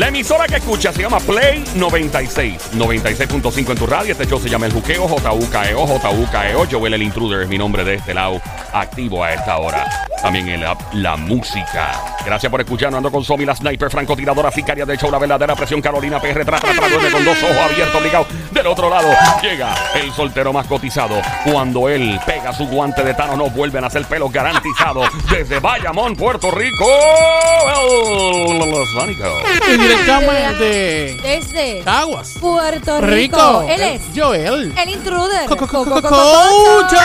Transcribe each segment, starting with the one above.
La emisora que escucha se llama Play 96. 96.5 en tu radio. Este show se llama El Juqueo, J-U-K-E-O, J-U-K-E-O. Joel el Intruder es mi nombre de este lado, activo a esta hora. También en la, la música. Gracias por escucharnos. Ando con Somi, la sniper, francotiradora, sicaria del show, la verdadera presión, Carolina PR, tra, tra, tra, duerme con dos ojos abiertos, obligado. Del otro lado llega el soltero más cotizado. Cuando él pega su guante de Tano, no vuelven a hacer pelos garantizados. Desde Bayamón, Puerto Rico, el Sónico. Y directamente Desde Aguas. Puerto Rico. Rico. Él es Joel. el intruder. Co- co- co- Co- co- co- co- Cocho.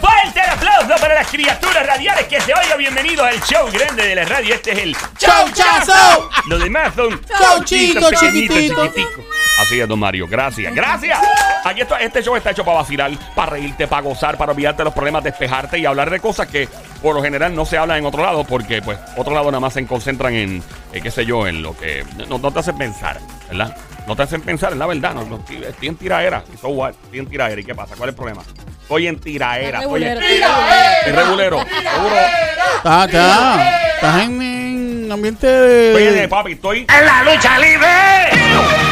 Fuerte el aplauso para las criaturas radiales que se oiga. Bienvenido al show grande de la radio. Este es el Chauchazo. Los demás son Chauchito, pequeñitos, chiquitito. chiquiticos. Así es, don Mario. Gracias, gracias. Aquí esto, este show está hecho para vacilar, para reírte, para gozar, para olvidarte de los problemas, despejarte y hablar de cosas que por lo general no se hablan en otro lado porque, pues, otro lado nada más se concentran en, eh, qué sé yo, en lo que no, no te hacen pensar, ¿verdad? No te hacen pensar, en la verdad. No, no, estoy, estoy en tiraera. Y so what? Estoy en tiraera. ¿Y qué pasa? ¿Cuál es el problema? Estoy en tiraera. Estoy en Regulero. estoy regulero. Seguro. Está, está. Estás en, en ambiente Estoy en, de. papi, estoy ¡En la lucha libre!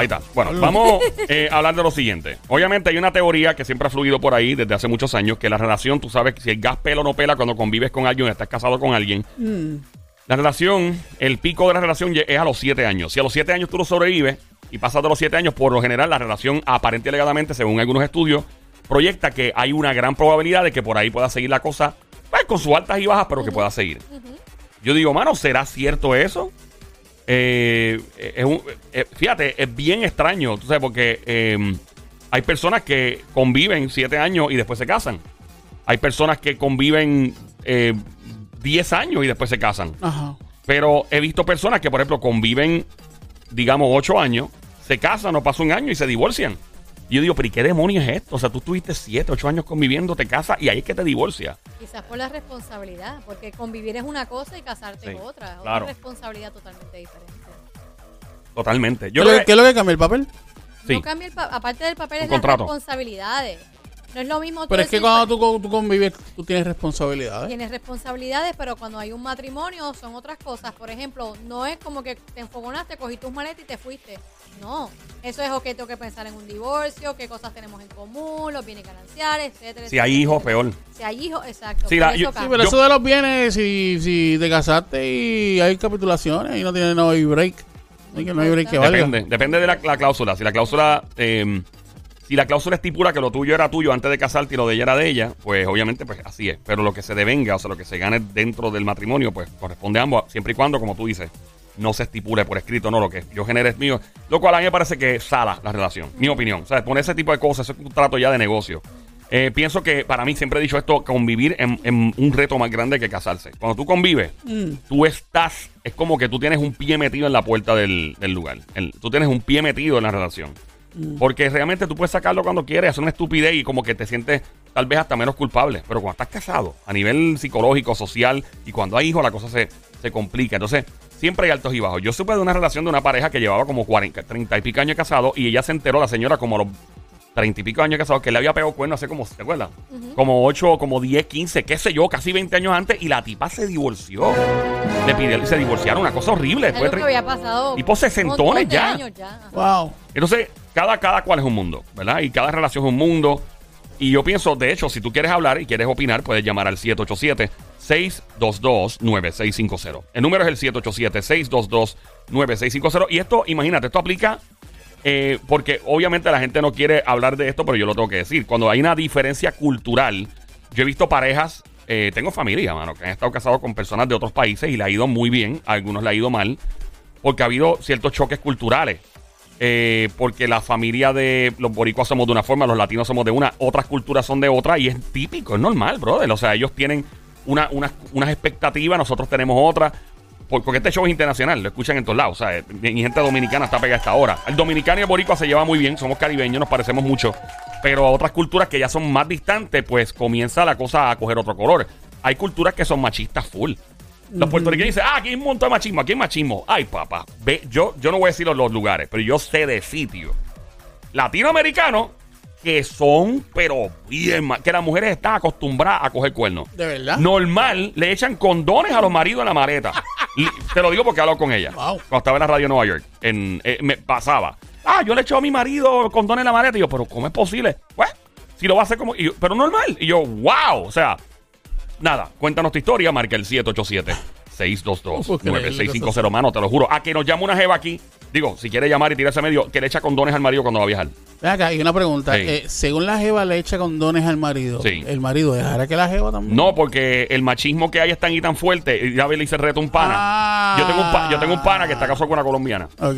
Ahí está. Bueno, vamos eh, a hablar de lo siguiente. Obviamente hay una teoría que siempre ha fluido por ahí desde hace muchos años, que la relación, tú sabes, si el gas pela o no pela cuando convives con alguien, estás casado con alguien. La relación, el pico de la relación es a los siete años. Si a los siete años tú lo sobrevives y pasas de los siete años, por lo general la relación aparente y alegadamente, según algunos estudios, proyecta que hay una gran probabilidad de que por ahí pueda seguir la cosa, pues, con sus altas y bajas, pero que pueda seguir. Yo digo, mano, ¿será cierto eso? Eh, es un- eh, fíjate, es bien extraño, tú sabes, porque eh, hay personas que conviven siete años y después se casan. Hay personas que conviven eh, 10 años y después se casan. Ajá. Pero he visto personas que, por ejemplo, conviven, digamos, 8 años, se casan, no pasa un año y se divorcian. Y yo digo, pero ¿y qué demonios es esto? O sea, tú tuviste 7, 8 años conviviendo, te casas y ahí es que te divorcias. Quizás por la responsabilidad, porque convivir es una cosa y casarte Sí, es otra. Es claro. Una responsabilidad totalmente diferente. Totalmente. ¿Qué, Yo es lo creo que- qué es lo que cambia el papel? Sí. No cambia el pa- aparte del papel Un es las contrato. responsabilidades. No es lo mismo tú Pero es que cuando tú, con- tú convives, tú tienes responsabilidades. Tienes responsabilidades, pero cuando hay un matrimonio son otras cosas. Por ejemplo, no es como que te enfogonaste, cogiste tus maletas y te fuiste. No, eso es, ok, tengo que pensar en un divorcio, qué cosas tenemos en común, los bienes gananciales, etcétera. Si hay hijos, peor. Si hay hijos, exacto. Sí, por la- eso yo- Sí, pero Yo- eso de los bienes, si, si te casaste y hay capitulaciones y no tiene no hay break. No hay, que- no hay break que valga. Depende, depende de la, la cláusula. Si la cláusula, eh, si la cláusula estipula que lo tuyo era tuyo antes de casarte y lo de ella era de ella, pues obviamente pues así es. Pero lo que se devenga, o sea, lo que se gane dentro del matrimonio, pues corresponde a ambos, siempre y cuando, como tú dices, no se estipule por escrito, no, lo que yo genere es mío. Lo cual a mí me parece que sala la relación, mi opinión. O sea, poner ese tipo de cosas, eso es un trato ya de negocio. Eh, pienso que para mí siempre he dicho esto, convivir en, en un reto más grande que casarse. Cuando tú convives, tú estás, es como que tú tienes un pie metido en la puerta del, del lugar. El- tú tienes un pie metido en la relación. Porque realmente tú puedes sacarlo cuando quieres, hacer una estupidez y como que te sientes tal vez hasta menos culpable. Pero cuando estás casado, a nivel psicológico, social, y cuando hay hijos, la cosa se, se complica. Entonces, siempre hay altos y bajos. Yo supe de una relación de una pareja que llevaba como 40, 30 y pico años casado y ella se enteró, la señora, como a los 30 y pico años casado, que le había pegado cuerno hace como, ¿te acuerdas? Como 8, como 10, 15, qué sé yo, casi 20 años antes, y la tipa se divorció. Le pidió, se divorciaron, una cosa horrible. Después había pasado. Tipo un sesentones ya. años ya. Wow. Entonces, cada, cada cual es un mundo, ¿verdad? Y cada relación es un mundo. Y yo pienso, de hecho, si tú quieres hablar y quieres opinar, puedes llamar al 787-622-9650. El número es el 787-622-9650. Y esto, imagínate, esto aplica eh, porque obviamente la gente no quiere hablar de esto, pero yo lo tengo que decir. Cuando hay una diferencia cultural, yo he visto parejas, eh, tengo familia, mano, que han estado casados con personas de otros países y le ha ido muy bien, algunos le ha ido mal, porque ha habido ciertos choques culturales. Eh, porque la familia de los boricuas somos de una forma, los latinos somos de una, otras culturas son de otra, y es típico, es normal, brother. O sea, ellos tienen una, unas- unas expectativas, nosotros tenemos otras. Por- Porque este show es internacional, lo escuchan en todos lados. O sea, mi gente dominicana está pegada a esta hora. El dominicano y el boricua se llevan muy bien, somos caribeños, nos parecemos mucho. Pero a otras culturas que ya son más distantes, pues comienza la cosa a coger otro color. Hay culturas que son machistas full. Los puertorriqueños dicen, ah, aquí hay un montón de machismo, aquí hay machismo. Ay, papá, ve, yo, yo no voy a decir los, los lugares, pero yo sé de sitios latinoamericanos que son, pero bien, ma- que las mujeres están acostumbradas a coger cuernos. ¿De verdad? Normal, le echan condones a los maridos en la maleta. Te lo digo porque hablo con ella. Wow. Cuando estaba en la radio Nueva York. En, eh, me pasaba. Ah, yo le echo a mi marido condones en la maleta. Y yo, pero ¿cómo es posible? Pues, si lo va a hacer como. y yo, pero normal. Y yo, wow. O sea, nada. Cuéntanos tu historia. Marca el 787-622-9650. Mano, te lo juro. A que nos llame una jeva aquí. Digo, si quiere llamar y tirarse a medio, que le echa condones al marido cuando va a viajar. Ven acá, y una pregunta. Sí. eh, según la jeva le echa condones al marido, Sí. ¿el marido dejará que la jeva también? No, porque el machismo que hay es tan y tan fuerte. Y ya le hice reto un pana. Ah. Yo, tengo un pa- yo tengo un pana que está casado con una colombiana. Ok.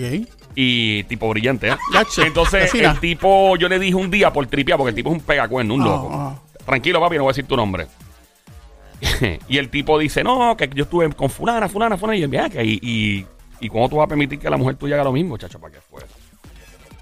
Y tipo brillante, ¿eh? Entonces, el tipo, yo le dije un día por tripear, porque el tipo es un pegacuerno, un Ah, loco. ah. Tranquilo, papi, no voy a decir tu nombre. y el tipo dice, no, que yo estuve con fulana, fulana, fulana. Y yo, mira, que y, y, y ¿cuándo tú vas a permitir que la mujer tuya haga lo mismo, chacho? ¿Para qué fue?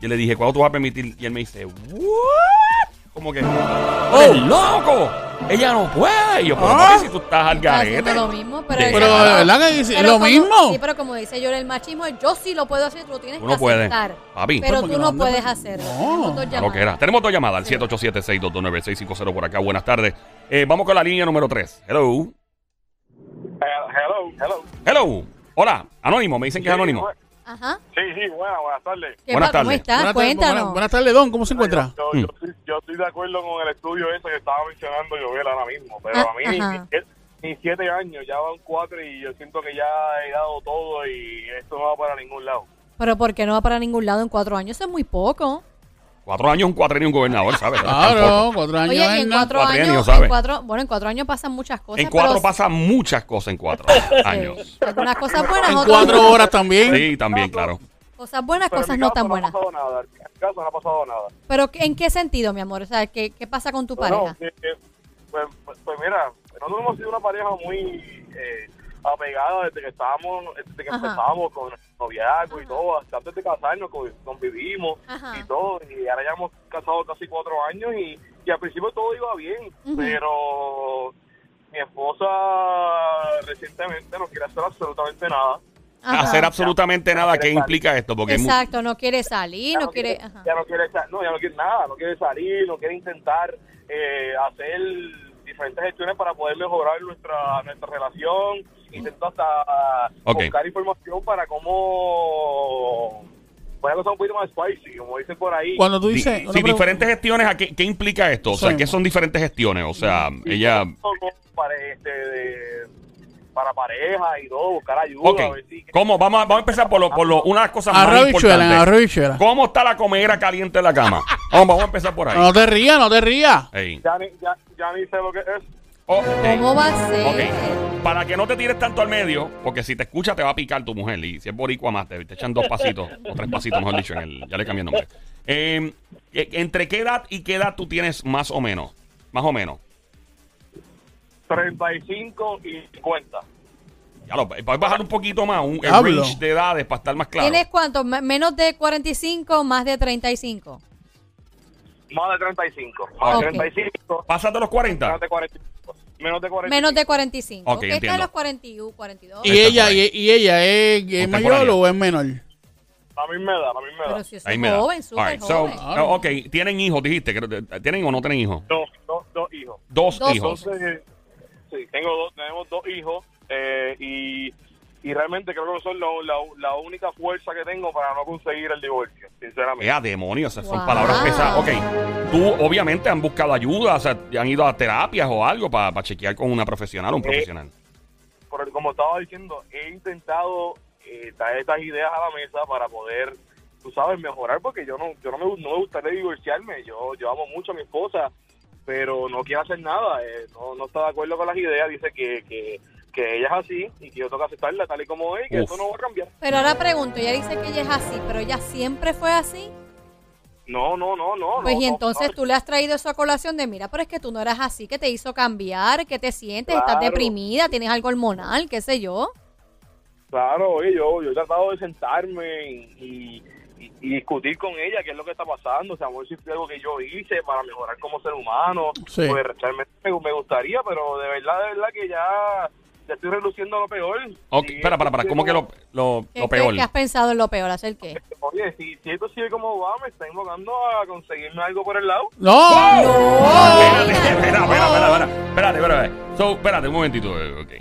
Yo le dije, ¿cuándo tú vas a permitir? Y él me dice, ¿what? Como que, ¡oh, loco! Ella no puede. Y yo, pero Ah. papi, si tú estás al Está garete. lo mismo, pero, De es Pero, Claro. ¿de verdad que dice Pero lo como- mismo? Sí, pero como dice yo, el machismo es yo sí lo puedo hacer, tú lo tienes Tú que no puedes, aceptar. papi. Pero tú no puedes hacerlo. No. Tenemos dos A lo que era. Tenemos dos llamadas al 787-622-9650 por acá. Buenas tardes. Eh, vamos con la línea número 3. Hello. Eh, hello, hello. Hello. Hola. Anónimo. Me dicen que es anónimo. Ajá. Sí, sí, buenas, buenas tardes. ¿Qué Buenas pa- ¿Cómo tardes. estás? Buenas tardes, Cuéntanos. buenas- buenas tardes, Don. ¿Cómo se encuentra? Yo, Mm. yo, estoy, yo estoy de acuerdo con el estudio ese que estaba mencionando Joel ahora mismo, pero Ah, a mí ni, ni- siete años, ya van cuatro y yo siento que ya he dado todo y esto no va para ningún lado. Pero ¿por qué no va para ningún lado en cuatro años? Es muy poco. Cuatro años, un cuatrenio, un gobernador, ¿sabes? Claro, cuatro años. Oye, y en cuatro Cuatrienio, años, ¿sabes? en cuatro, bueno, en cuatro años pasan muchas cosas. En cuatro pero- pasan muchas cosas en cuatro años. Sí. Algunas cosas buenas, En otras cuatro no. horas también. Sí, también, claro. Cosas buenas, Pero en cosas no tan no buenas. ha pasado nada, en mi caso no ha pasado nada. Pero ¿en qué sentido, mi amor? O sea, ¿qué, qué pasa con tu pareja? que- que, pues, pues- pues mira, nosotros hemos sido una pareja muy eh, apegada desde que estábamos, desde que Ajá. empezamos con el noviazgo y todo, hasta antes de casarnos con- convivimos Ajá. y todo, y ahora ya hemos casado casi cuatro años y, y al principio todo iba bien, pero mi esposa recientemente no quiere hacer absolutamente nada. Ajá. Hacer absolutamente nada, ¿qué implica esto? Porque Exacto, no quiere salir, Ya no quiere... ajá. ya no quiere sa- no, ya no quiere nada, no quiere salir, no quiere intentar eh, hacer diferentes gestiones para poder mejorar nuestra nuestra relación, intento hasta Ok. buscar información para cómo poner cosas un poquito más spicy, como dicen por ahí. Cuando tú di- dices. sí, una diferentes gestiones, ¿a qué, qué implica esto? O sea, Sí. ¿qué son diferentes gestiones? O sea, ella... como para, este, de- para pareja y todo, buscar ayuda. Ok. a ver si- ¿Cómo? Vamos a, vamos a empezar por, lo, por lo, una de las cosas más importantes. bichuela. ¿Cómo está la comedera caliente en la cama? Vamos, vamos a empezar por ahí. No te rías, no te rías. Ya, ni, ya, ya ni sé lo que es. Oh, ey. ¿Cómo va a ser? Para que no te tires tanto al medio, porque si te escucha te va a picar tu mujer. Y si es boricua más, te, te echan dos pasitos, o tres pasitos, mejor dicho, en el, ya le cambié el nombre. Eh, eh, ¿Entre qué edad y qué edad tú tienes más o menos? Más o menos. 35 y 50. Ya lo, puedes bajar un poquito más, un el range de edades para estar más claro. ¿Tienes cuánto? Me- ¿Menos de 45 más de 35? Más de 35. Más Ok. de 35. ¿Pasas de los 40? Menos de 45. Menos de 45. Menos de 45. Ok, ¿ok? Está entiendo. en los 41, 42. ¿Y Está ella, por y, ahí. y ella es, es mayor o es menor? La misma edad, la misma Pero edad. si es Ahí me da. joven, súper Alright, so, joven. Ok, tienen hijos, dijiste. que- ¿Tienen o no tienen hijos? Dos, dos, dos hijos. Dos, Dos hijos. Entonces, sí, tengo dos, tenemos dos hijos eh, y, y realmente creo que son la, la, la única fuerza que tengo para no conseguir el divorcio, sinceramente. ¡Ea, demonios! Esas son palabras pesadas. Ok, tú obviamente han buscado ayuda, o sea, han ido a terapias o algo para chequear con una profesional o un Eh, profesional. Pero como estaba diciendo, he intentado eh, traer estas ideas a la mesa para poder, tú sabes, mejorar, porque yo no, yo no me, no me gustaría divorciarme. Yo, yo amo mucho a mi esposa, pero no quiere hacer nada. eh, no, no está de acuerdo con las ideas. Dice que, que, que ella es así y que yo tengo que aceptarla tal y como es y que Uf. eso no va a cambiar. Pero ahora pregunto, ella dice que ella es así, pero ella siempre fue así. No, no, no, no. Pues no, y entonces no. tú le has traído eso a colación de, mira, pero es que tú no eras así, que te hizo cambiar, que te sientes, estás deprimida, tienes algo hormonal, qué sé yo. Claro, oye, yo, yo he tratado de sentarme y, y, y discutir con ella qué es lo que está pasando, o sea, a ver si fue algo que yo hice para mejorar como ser humano. Sí. Pues realmente me, me gustaría, pero de verdad, de verdad que ya, ya estoy reluciendo lo peor. Ok, espera, para, para, ¿cómo que lo, lo, ¿Qué, lo qué- peor? qué has pensado en lo peor? ¿Hacer qué? como- Oye, si, si esto sigue como va, me está invocando a conseguirme algo por el lado. ¡No! Espérate, espera, espera, espera, espera, espérate, espérate. So, espérate un momentito, eh, ok.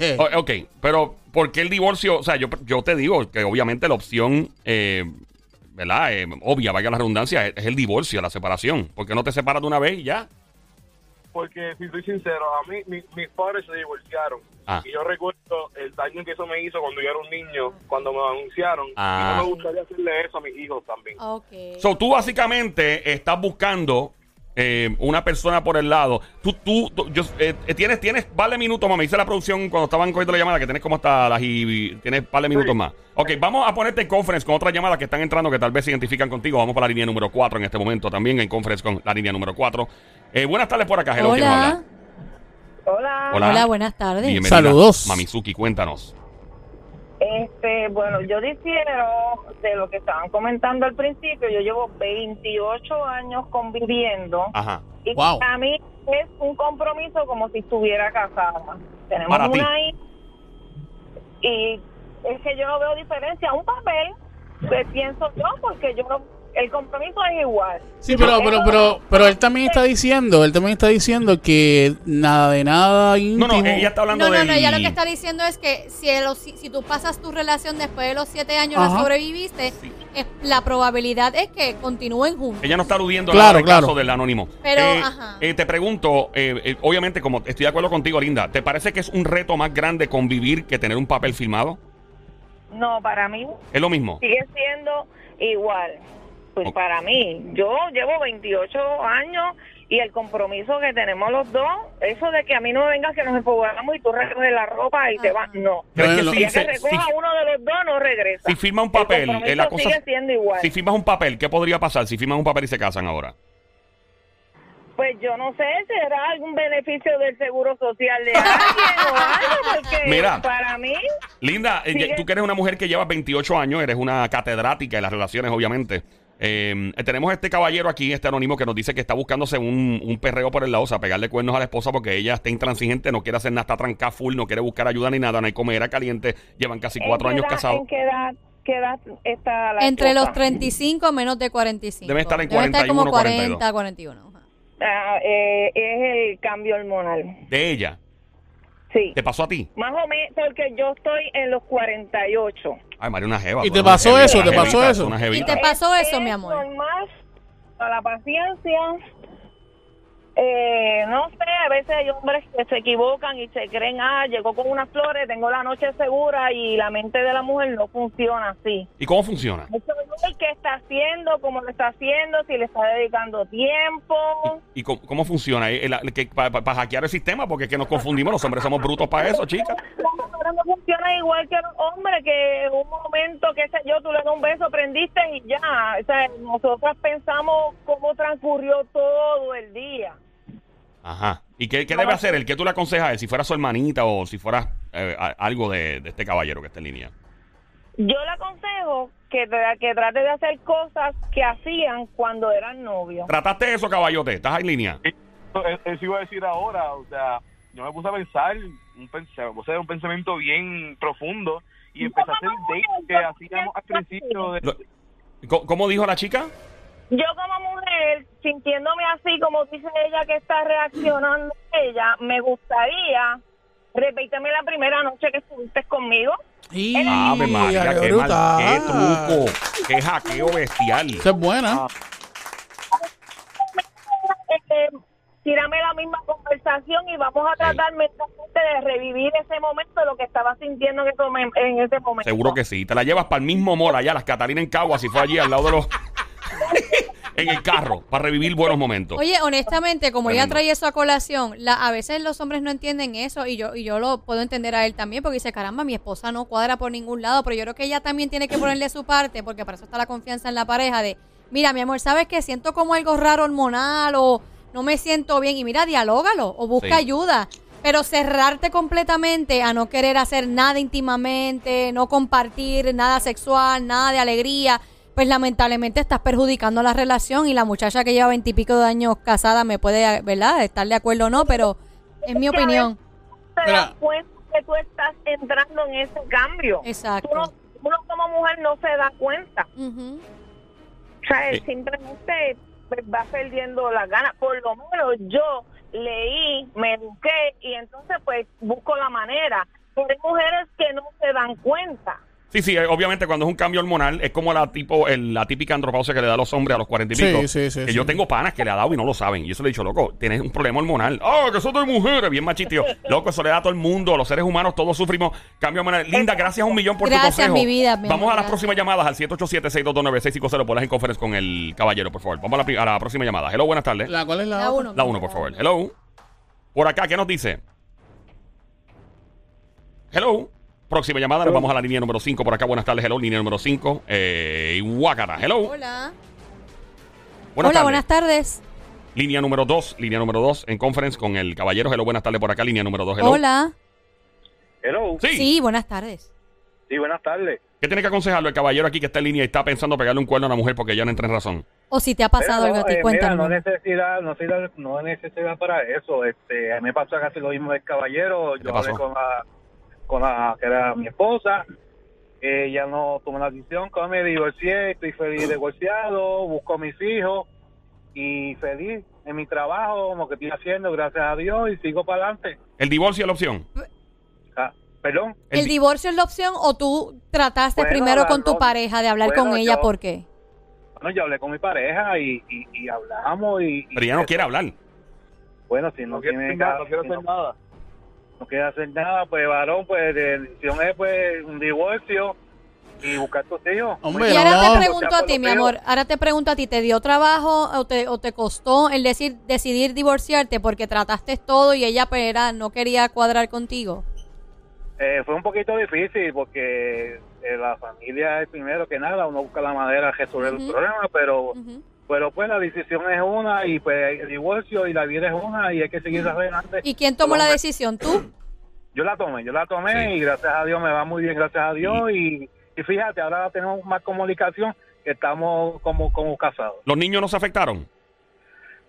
Eh, O- ok, pero ¿por qué el divorcio? O sea, yo, yo te digo que obviamente la opción, eh, ¿verdad? Eh, obvia, vaya la redundancia, es, es el divorcio, la separación. ¿Por qué no te separas de una vez y ya? Porque, si soy sincero, a mí mi- mis padres se divorciaron. Ah. Y yo recuerdo el daño que eso me hizo cuando yo era un niño, cuando me anunciaron. Ah. Y no me gustaría hacerle eso a mis hijos también. Ok. So, tú básicamente estás buscando eh, una persona por el lado. Tú, tú, tú- yo, eh, eh, tienes, tienes, vale minutos más. Me dice la producción cuando estaban cogiendo la llamada que tienes como hasta las y, y tienes vale minutos más. Ok, vamos a ponerte en conference con otras llamadas que están entrando que tal vez se identifican contigo. Vamos para la línea número 4 en este momento también en conference con la línea número 4. Eh, buenas tardes por acá, hello, ¿quién nos Hola. habla? Hola. Hola, buenas tardes. Bienvenida, Saludos. Mamizuki, cuéntanos. Este, bueno, yo difiero de lo que estaban comentando al principio. Yo llevo 28 años conviviendo Ajá. y Wow. para mí es un compromiso como si estuviera casada. Tenemos Para ti. una hija y es que yo no veo diferencia. Un papel, que pienso yo, porque yo no, el compromiso es igual. Sí, pero, pero, pero, pero él también está diciendo, él también está diciendo que nada de nada No, íntimo. no, ella está hablando No, no, del... no, ella lo que está diciendo es que si, el- si, si tú pasas tu relación después de los siete años, Ajá. la sobreviviste, es- la probabilidad es que continúen juntos. Ella no está aludiendo Claro, al claro. caso del anónimo. Pero, Eh, ajá. eh, te pregunto, eh, eh, obviamente, como estoy de acuerdo contigo, Linda, ¿te parece que es un reto más grande convivir que tener un papel filmado? No, para mí Es lo mismo. sigue siendo igual. Pues para mí, yo llevo 28 años y el compromiso que tenemos los dos, eso de que a mí no me vengas que nos empobamos y tú recoges la ropa y te vas, no. ¿Crees que Bueno, si, que se- recoja si- uno de los dos, no regresa. si firma un papel, el eh, la cosa- sigue siendo igual. si firmas un papel, ¿qué podría pasar si firman un papel y se casan ahora? Pues yo no sé, ¿será algún beneficio del seguro social de alguien o algo? Porque Mira. para mí, Linda, eh, Sigue. tú que eres una mujer que lleva 28 años, eres una catedrática de las relaciones, obviamente. Eh, tenemos este caballero aquí, este anónimo, que nos dice que está buscándose un, un perreo por el lado, o sea, pegarle cuernos a la esposa porque ella está intransigente, no quiere hacer nada, está trancada full, no quiere buscar ayuda ni nada, no hay comida caliente, llevan casi cuatro ¿en qué años edad- casados. ¿En qué edad, qué edad está la Entre los esposa? 35 menos de 45. Debe estar en Debe estar como 41, 40, 41. ajá. Ah, eh, es el cambio hormonal. De ella, Sí. ¿te pasó a ti? Más o menos, porque yo estoy en los 48. Ay, María, una jeva. ¿Y te pasó jevita, eso? ¿Te pasó eso? una ¿Y te pasó eso, Es mi amor? normal, a la paciencia. Eh, no sé, a veces hay hombres que se equivocan y se creen, ah, llegó con unas flores, tengo la noche segura y la mente de la mujer no funciona así. ¿Y cómo funciona? Qué está haciendo, cómo lo está haciendo, si le está dedicando tiempo. ¿Y cómo, cómo funciona? ¿Para hackear el sistema? Porque es que nos confundimos, los hombres somos brutos para eso, chicas. No funciona igual que los hombres, que en un momento, qué sé yo, tú le das un beso, prendiste y ya. O sea, nosotras pensamos cómo transcurrió todo el día. Ajá. ¿Y qué, qué debe hacer él? ¿Qué tú le aconsejas a él? Si fuera su hermanita o si fuera eh, a- algo de, de este caballero que está en línea. Yo le aconsejo que, que trate de hacer cosas que hacían cuando eran novios. ¿Trataste eso, caballote? ¿Estás en línea? Eso, eso iba a decir ahora, o sea, yo me puse a pensar, un, pens- me puse a hacer un pensamiento bien profundo y empecé a hacer dates que hacíamos al principio de... ¿Cómo, dijo la chica? Yo como mujer, sintiéndome así como dice ella que está reaccionando ella, me gustaría, repíteme la primera noche que estuviste conmigo. Y, Ave María, qué qué, mal, brutal. qué truco, qué hackeo bestial. Esa es buena. Eh, tírame la misma conversación y vamos a tratar mentalmente de revivir ese momento, lo que estaba sintiendo en ese, momen- en ese momento. Seguro que sí. Te la llevas para el mismo mall allá, las Catalinas en Cagua, si fue allí al lado de los... en el carro, para revivir buenos momentos. Oye, honestamente, como ella trae eso a colación, la, a veces los hombres no entienden eso y yo y yo lo puedo entender a él también porque dice, caramba, mi esposa no cuadra por ningún lado, pero yo creo que ella también tiene que ponerle su parte porque para eso está la confianza en la pareja de, mira, mi amor, ¿sabes qué? Siento como algo raro hormonal o no me siento bien y mira, dialógalo o busca Sí. ayuda. Pero cerrarte completamente a no querer hacer nada íntimamente, no compartir nada sexual, nada de alegría, pues lamentablemente estás perjudicando la relación y la muchacha que lleva veintipico de años casada me puede, ¿verdad?, estar de acuerdo o no, pero es mi opinión. te das cuenta que tú estás entrando en ese cambio. Exacto. Tú no- uno como mujer no se da cuenta. O sea, él Eh. simplemente va perdiendo las ganas. Por lo menos yo leí, me eduqué y entonces pues busco la manera. pero hay mujeres que no se dan cuenta. Sí, sí, eh, obviamente cuando es un cambio hormonal es como la tipo el- la típica andropausia que le da a los hombres a los cuarenta y Sí, pico. sí, sí, que sí. yo tengo panas que le ha dado y no lo saben. Y eso le he dicho, loco, tienes un problema hormonal. Oh, que eso de mujeres, bien machitio. loco, eso le da a todo el mundo, los seres humanos, todos sufrimos cambio hormonal. Linda, gracias un millón por Gracias, tu consejo. mi vida, mi Vamos amor, a las gracias. próximas llamadas al 787-622-9650. Ponlas en conference con el caballero, por favor. Vamos a la, a la próxima llamada. Hello, buenas tardes. La, ¿La, ¿Cuál es la, La otra? uno. uno, por favor. Hello. Por acá, ¿qué nos dice? Hello. Próxima llamada, nos vamos a la línea número 5. Por acá, buenas tardes. Hello, línea número 5. Eh, Guácara. Hello. Hola. Buenas Hola, tardes. buenas tardes. Línea número 2, línea número 2 en conference con el caballero. Hello, buenas tardes por acá, línea número 2. Hello. Hola. Hello. Sí. Sí, buenas tardes. Sí, buenas tardes. ¿Qué tiene que aconsejarlo el caballero aquí que está en línea y está pensando pegarle un cuerno a una mujer porque ya no entra en razón? O si te ha pasado Mira, algo a ti, eh, mira, cuéntame. no necesidad, no necesidad, no necesidad para eso. Este, a mí me pasó casi lo mismo del caballero. ¿Qué Yo pasó? hablé con la, con la que era mi esposa. Ella no tomó la decisión, como me divorcié, estoy feliz divorciado, busco a mis hijos y feliz en mi trabajo, lo que estoy haciendo, gracias a Dios, y sigo para adelante. ¿El divorcio es la opción? Ah, Perdón. ¿El di- divorcio es la opción o tú trataste Bueno, primero con tu no. pareja de hablar Bueno, con ella? yo- ¿Por qué? Bueno, yo hablé con mi pareja y, y, y hablamos y, y- Pero ella no quiere hablar. Bueno, si no, No tiene nada, no quiero si hacer no- nada. No quiere hacer nada, pues varón, pues la decisión es pues un divorcio y buscar tus hijos. Hombre, Y ahora no. te pregunto a ti, mi amor, ahora te pregunto a ti, ¿te dio trabajo o te, o te costó el decir, decidir divorciarte porque trataste todo y ella pues, era, no quería cuadrar contigo? Eh, fue un poquito difícil porque eh, la familia es primero que nada, uno busca la manera de resolver el problema, pero. Pero pues la decisión es una y pues el divorcio y la vida es una y hay que seguir adelante. ¿Y quién tomó la decisión? ¿Tú? Yo la tomé, yo la tomé Sí. y gracias a Dios me va muy bien, gracias a Dios y, y fíjate, ahora tenemos más comunicación que estamos como, como casados. ¿Los niños no se afectaron?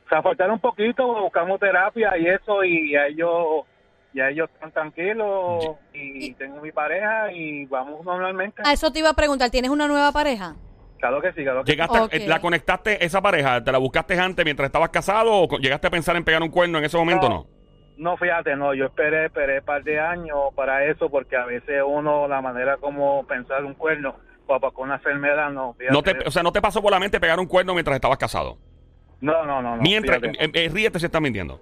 se afectaron un poquito, buscamos terapia y eso, y a ellos, y a ellos están tranquilos, y, Y- tengo mi pareja, y vamos normalmente. A eso te iba a preguntar, ¿tienes una nueva pareja? Claro que sí, claro que sí. ¿Llegaste, eh, ¿La conectaste esa pareja? ¿Te la buscaste antes mientras estabas casado o llegaste a pensar en pegar un cuerno en ese momento o no? No, fíjate, no, yo esperé, esperé un par de años para eso, porque a veces uno, la manera como pensar un cuerno, papá con una enfermedad, no. fíjate. no te, o sea, no te pasó por la mente pegar un cuerno mientras estabas casado. no, no, no, no, mientras, eh, eh, ríete si estás mintiendo.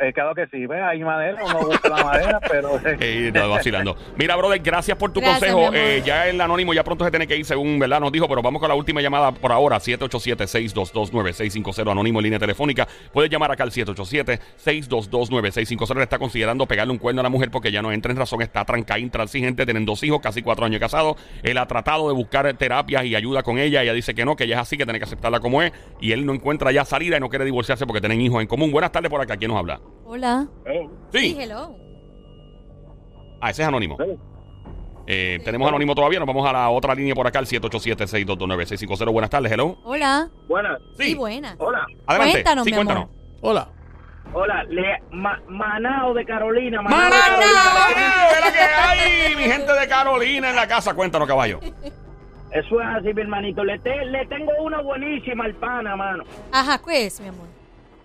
Eh, claro que sí, ¿ves? hay manera, uno busca la manera, pero... Eh, no, vacilando. Mira, brother, gracias por tu Gracias, consejo. Eh, ya el anónimo ya pronto se tiene que ir, según verdad nos dijo, pero vamos con la última llamada por ahora, 787-622-9650, anónimo en línea telefónica. Puedes llamar acá al 787-622-9650. Le está considerando pegarle un cuerno a la mujer porque ya no entra en razón, está trancada, intransigente, tienen dos hijos, casi cuatro años casados. Él ha tratado de buscar terapias y ayuda con ella. Ella dice que no, que ella es así, que tiene que aceptarla como es. Y él no encuentra ya salida y no quiere divorciarse porque tienen hijos en común. Buenas tardes por acá, ¿quién nos habla? Hola. Sí. hello. Ah, ese es anónimo. Sí. Eh, Sí. tenemos anónimo todavía. Nos vamos a la otra línea por acá, el 787-622-9650. Buenas tardes, hello. Hola. Buenas, Sí, buena. hola, Adelante. Cuéntanos, sí, mi cuéntanos. amor. Hola. hola, le, Manao de Carolina, ¡Manao! ¡Mira que hay! Mi gente de Carolina en la casa. Cuéntanos, caballo. Eso es así, mi hermanito. Le, te- le tengo una buenísima al pana, mano. Ajá, ¿qué es, mi amor?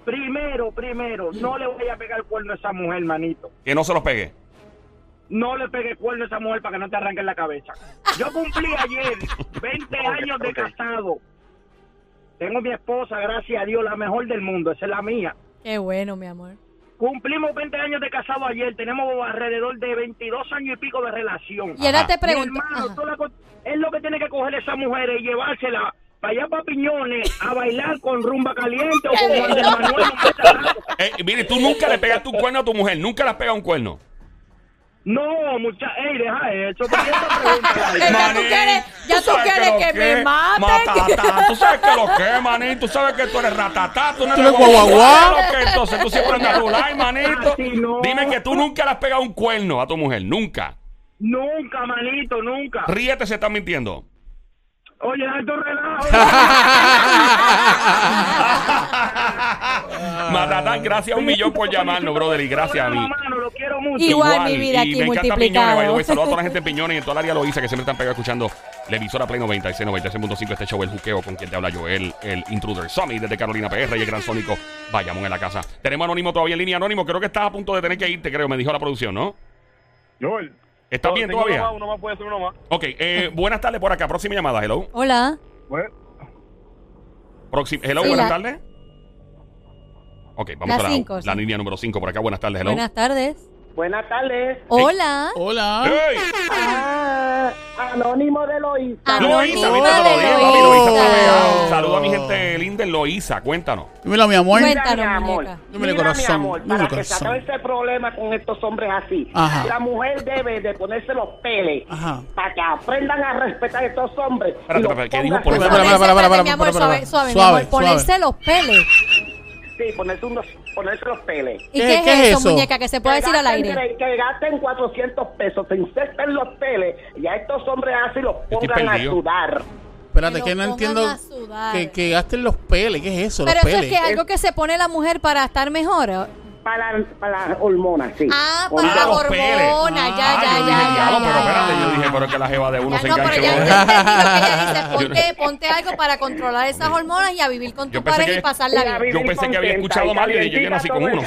Primero, primero, no le voy a pegar cuerno a esa mujer, manito. Que no se los pegue. No le pegue cuerno a esa mujer para que no te arranque la cabeza. Yo cumplí ayer 20 años de casado. Tengo mi esposa, gracias a Dios, la mejor del mundo. Esa es la mía. Qué bueno, mi amor. Cumplimos 20 años de casado ayer. Tenemos alrededor de 22 años y pico de relación. Y ahora te Mi pregunto. hermano, la co- es lo que tiene que coger esa mujer y llevársela para allá para Piñones a bailar con rumba caliente o con Juan de Manuel. Eh, mire, tú nunca le pegaste un cuerno a tu mujer. Nunca le has pegado un cuerno. No, mucha, ey, deja eso. Ya tú quieres- ya tú quieres lo que me maten. Matatá. Tú sabes que lo que, manín. Tú sabes que tú eres ratatá. Tú no eres guaguaguá. Lo que entonces tú siempre andas rulay, manito. Así no. Dime que tú nunca le has pegado un cuerno a tu mujer. Nunca. Nunca, manito, nunca. Ríete, se están mintiendo. Oye, alto relajo. Matatán, gracias un millón por llamarnos, brother. Y gracias a mí. Mano, lo quiero mucho. Igual, mi vida, y aquí me encanta. Piñones, by the way. Saludos a toda la gente en Piñones y en toda el área lo hice que siempre están pegados escuchando la emisora Play 96, 96.5. Este show, El Juqueo, con quien te habla Joel, el Intruder Summit desde Carolina PR y el Gran Sónico Bayamón en la casa. Tenemos Anónimo todavía en línea. Anónimo, creo que estás a punto de tener que irte, creo. Me dijo la producción, ¿no? Joel, ¿Estás bien tengo todavía? Uno más, uno más puede ser uno más. Ok, eh, buenas tardes por acá. Próxima llamada, hello. Hola. Bueno, Próxima, hello, Sí, buenas la- tardes. Ok, vamos La a la, cinco, la sí. línea número 5 por acá. Buenas tardes, hello. Buenas tardes. Buenas tardes. Hola. Hola. ¡Ey! Ah, anónimo de Loíza. Anónimo Loíza, de Loíza. Loíza. Saluda a mi gente linda en Loíza, cuéntanos. Dímelo, mi amor. Cuenta. Mira, mi Cuéntanos, amor. Dímele, mira, corazón, mi amor, para que se acabe ese problema con estos hombres así, Ajá. la mujer debe de ponerse los peles Ajá. para que aprendan a respetar a estos hombres. Espérate, ¿qué dijo? Suave, espera. suave, mi Suave, amor. Ponerse suave. los peles. Sí, ponerse, unos, ponerse los peles. ¿Y ¿Qué- qué, es es eso, eso? muñeca? Que se puede Que decir al aire. Que gasten 400 pesos, se inserten los peles y a estos hombres así los pongan a sudar. Espérate, Que que no entiendo. Que, que gasten los peles. ¿Qué es eso? Pero los eso es peles. que algo que se pone la mujer para estar mejor. Para, para las hormonas, sí. Ah, para Ah, la los peles. hormona. Ya, Ah, ya, yo ya, dije, ya, ya, pero ya. espérate, yo dije, pero es que la jeva de uno Ya se no, pero enganchó. ya yo entendí lo que ella dice. Ponte, ponte algo para controlar esas hormonas y a vivir con tu pareja y pasarla bien. Yo pensé que había escuchado mal y dije, yo calientita nací con uno.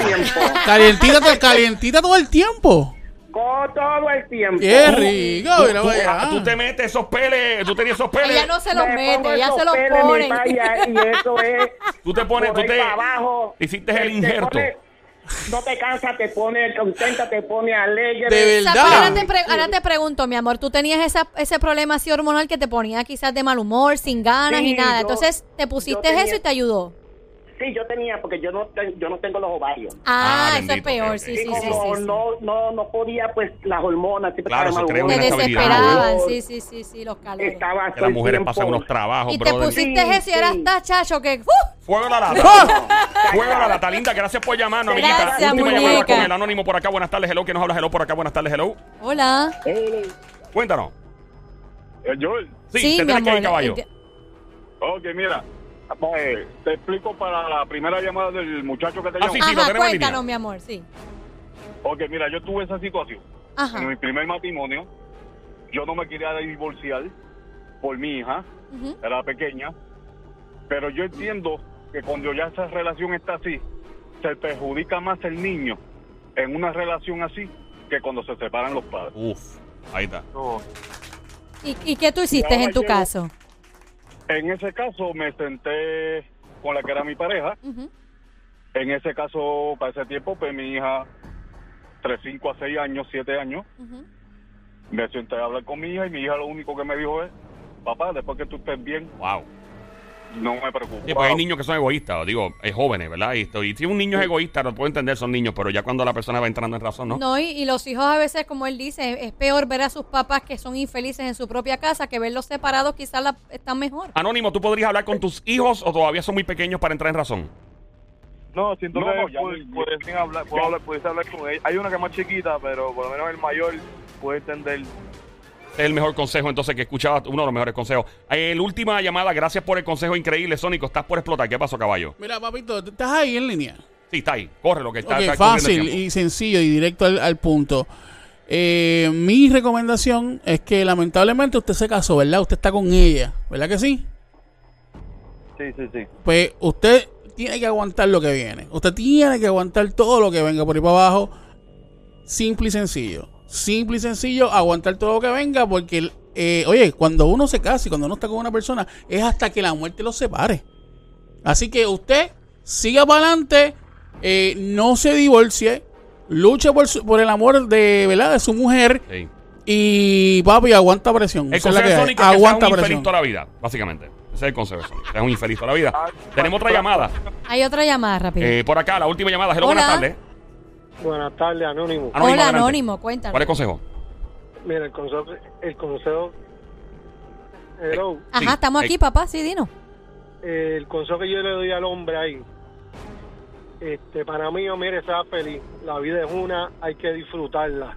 Calientita, calientita todo el tiempo. Todo el tiempo. Qué rico. Mira, Tú, vaya. tú te metes esos peles, tú tenías esos peles. Ella no se los Me mete, ella se los pone. Y eso es. Tú te pones, tú te abajo. hiciste el Te- te injerto. pone- no te cansas, te pone contenta, te pone alegre. De verdad. ahora, te pre- ahora te pregunto, mi amor, tú tenías esa, ese problema así hormonal que te ponía quizás de mal humor, sin ganas Sí, y nada. yo- Entonces, te pusiste tenía- eso y te ayudó. Sí, yo tenía, porque yo no, yo no tengo los ovarios. Ah, Ah, eso es peor, sí, sí, sí, como sí, sí. No, no, no podía, pues, las hormonas. siempre Claro, estaba eso mal una desesperaban, sí, sí, sí, sí, los calores. Estaba Que las mujeres pasan unos trabajos, Y te pusiste Sí, eso y eras sí. tan chacho que... ¡uh! Fuego a la lata. Fuego a la lata, linda. Gracias por llamarnos, amiguita. Gracias, Última muñeca. llamada con el anónimo por acá. Buenas tardes, hello. que nos habla? Hello por acá. Buenas tardes, hello. Hola. Cuéntanos. eh, Joel, Sí, Sí, te mi tienes que ir, amor. caballo. Eh, ok, mira. Pues, te explico para la primera llamada del muchacho que te Ah, llamó. sí, sí, lo Ajá, tenemos en cuéntanos, línea. mi amor, sí. Ok, mira, yo tuve esa situación. Ajá. En mi primer matrimonio, yo no me quería divorciar por mi hija, Ujú. era pequeña, pero yo entiendo que cuando ya esa relación está así, se perjudica más el niño en una relación así que cuando se separan los padres. Uf, ahí está. ¿Y, y qué tú hiciste en tu caso? En ese caso me senté con la que era mi pareja. Ujú. En ese caso, para ese tiempo, pues mi hija, de 5 a 6 años, 7 años, Ujú. me senté a hablar con mi hija y mi hija lo único que me dijo es, papá, después que tú estés bien, Wow. No me preocupes. Sí, pues hay niños que son egoístas, digo, es jóvenes, ¿verdad? Y, esto- y si un niño es egoísta, lo puedo entender, son niños, pero ya cuando la persona va entrando en razón, ¿no? No, y, y los hijos a veces, como él dice, es peor ver a sus papás que son infelices en su propia casa que verlos separados quizás la- están mejor. Anónimo, ¿tú podrías hablar con tus hijos o todavía son muy pequeños para entrar en razón? No, siento No, que no, ya pu- me- pudiesen hablar, puedo hablar, hablar con ella. Hay una que es más chiquita, pero por lo menos el mayor puede entender. Este es el mejor consejo, entonces, que escuchaba, uno de los mejores consejos. La última llamada, gracias por el consejo increíble, Sónico. Estás por explotar. ¿Qué pasó, caballo? Mira, papito, ¿tú ¿estás ahí en línea? Sí, está ahí. Corre lo que está. Ok, está corriendo el fácil y sencillo y directo al, al punto. Eh, mi recomendación es que lamentablemente usted se casó, ¿verdad? Usted está con ella, ¿verdad que sí? Sí, sí, sí. Pues usted tiene que aguantar lo que viene. Usted tiene que aguantar todo lo que venga por ahí para abajo. Simple y sencillo. Simple y sencillo, aguantar todo lo que venga porque, eh, oye, cuando uno se casa y cuando uno está con una persona, es hasta que la muerte los separe. Así que usted siga para adelante, eh, no se divorcie, luche por, su- por el amor de, ¿verdad? de su mujer Sí. y papi, aguanta presión. El es consejo de. Sónico es que Aguanta seas un infeliz presión. toda la vida, básicamente. Ese es el consejo de Sónico. Seas un infeliz toda la vida. Tenemos otra llamada. Hay otra llamada rápido. Eh, por acá, la última llamada. Hello, Hola. buenas tardes. Buenas tardes, Anónimo. Anónimo, Hola, adelante. Anónimo, cuéntanos. ¿Cuál es el consejo? Mira, el consejo, el consejo, hello, Ajá, Sí, estamos eh. aquí, papá, sí, dinos. el consejo que yo le doy al hombre ahí, este, para mí, mire, sea feliz. La vida es una, hay que disfrutarla.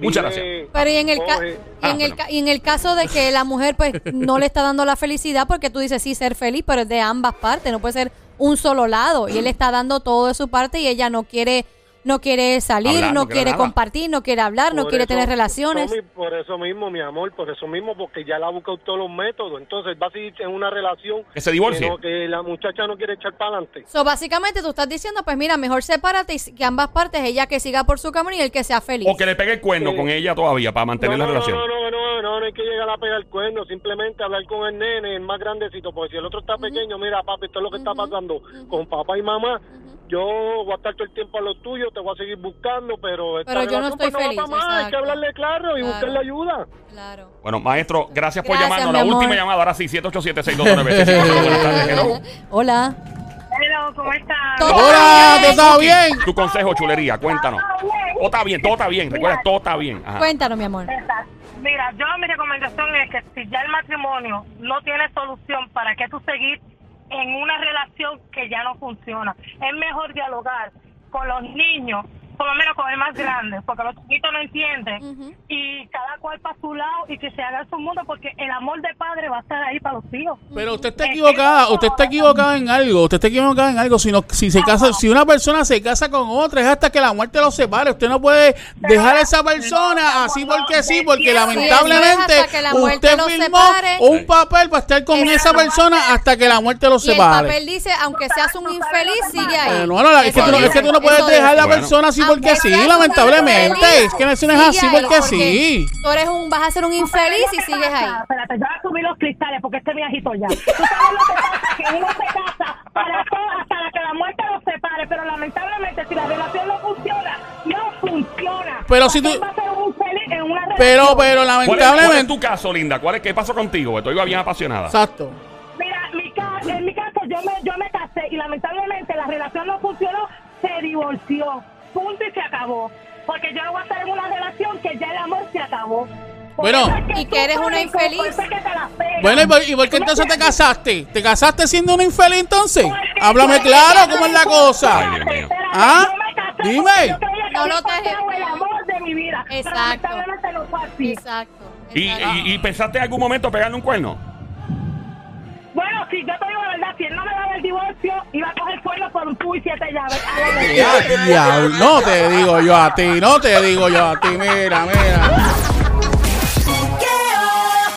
Muchas Vive- Pero y en el, ca- coge- Ah, en, el bueno. ca- y en el caso de que la mujer pues no le está dando la felicidad porque tú dices sí ser feliz, pero es de ambas partes, no puede ser un solo lado y él está dando todo de su parte y ella no quiere no quiere salir, Hablar, no, no quiere compartir, no quiere hablar, no quiere eso- tener relaciones. Tommy, por eso mismo, mi amor, por eso mismo, porque ya la ha buscado todos los métodos. Entonces va a seguir en una relación Que se divorcie. que, no- que la muchacha no quiere echar para adelante. So, básicamente tú estás diciendo, pues mira, mejor sepárate y que ambas partes, ella que siga por su camino y el que sea feliz. O que le pegue el cuerno Sí. con ella todavía para mantener no, la no, relación. No, no, no, no, no hay que llegar a pegar el cuerno, simplemente hablar con el nene, el más grandecito, porque si el otro está pequeño, mira, papi, esto es lo que está pasando con papá y mamá. Yo voy a estar todo el tiempo a lo tuyo, te voy a seguir buscando, pero esta Pero yo no estoy pues, feliz, va para más, hay que hablarle claro y Claro. buscarle ayuda. Claro. Bueno, maestro, gracias por Gracias, llamarnos. mi La amor. última llamada, ahora sí, 787-629. Buenas tardes, hello. Hola. Hello, ¿cómo estás? Todo Hola, bien. ¿todo está bien? Tu consejo, chulería, cuéntanos. Todo está bien, todo está bien. Recuerda, todo está bien. Ajá. Cuéntanos, mi amor. Mira, yo mi recomendación es que si ya el matrimonio no tiene solución, ¿para qué tú seguir en una relación que ya no funciona? Es mejor dialogar con los niños, por lo menos con el más grande, porque los chiquitos no entienden, y cada cual para su lado y que se haga su mundo, porque el amor de padre va a estar ahí para los hijos. Pero usted está equivocada, usted está equivocada en algo, usted está equivocada en algo. Si, no, si se casa, si una persona se casa con otra, es hasta que la muerte los separe. Usted no puede dejar a esa persona así porque sí, porque lamentablemente usted firmó separe. un papel para estar con esa persona hasta que la muerte los Y el separe. papel dice, aunque seas un infeliz, sigue ahí. Eh, no, no, es, que tú no, es que tú no puedes dejar a la Bueno. persona así Aunque porque sí, lamentablemente. Es que no es así ahí, porque sí. Tú eres un, vas a ser un infeliz y sigues ahí. Espérate, yo voy a subir los cristales porque este viejito ya. Tú sabes lo que pasa, que uno se casa para, todo, para que la muerte los separe, pero lamentablemente si la relación no funciona, no funciona. Pero si tú- Él va a ser un infeliz en una relación. Pero, pero ¿Cuál es, cuál es lamentablemente. tu caso, linda? ¿Cuál es, ¿Qué pasó contigo? Ibas bien apasionada. Exacto. Mira, mi ca- en mi caso yo me, yo me casé y lamentablemente la relación no funcionó, se divorció. Punto y se acabó. Porque yo no voy a estar en una relación que ya el amor se acabó. Bueno. Y que eres una infeliz. Bueno, ¿y por, y por qué ¿Tú me entonces te casaste? ¿Te casaste siendo una infeliz entonces? Porque Háblame claro cómo es la cosa. Ay, Dios mío. ¿Ah? Dime. No lo el amor de mi vida. Exacto. así. Exacto. ¿Y, exacto. y, y pensaste en algún momento pegarle un cuerno? Bueno, si yo te digo la verdad, si él no me daba el divorcio, iba a coger cuerno por un pu y siete llaves. Ya, diablo, no te digo yo a ti, no te digo yo a ti, mira, mira.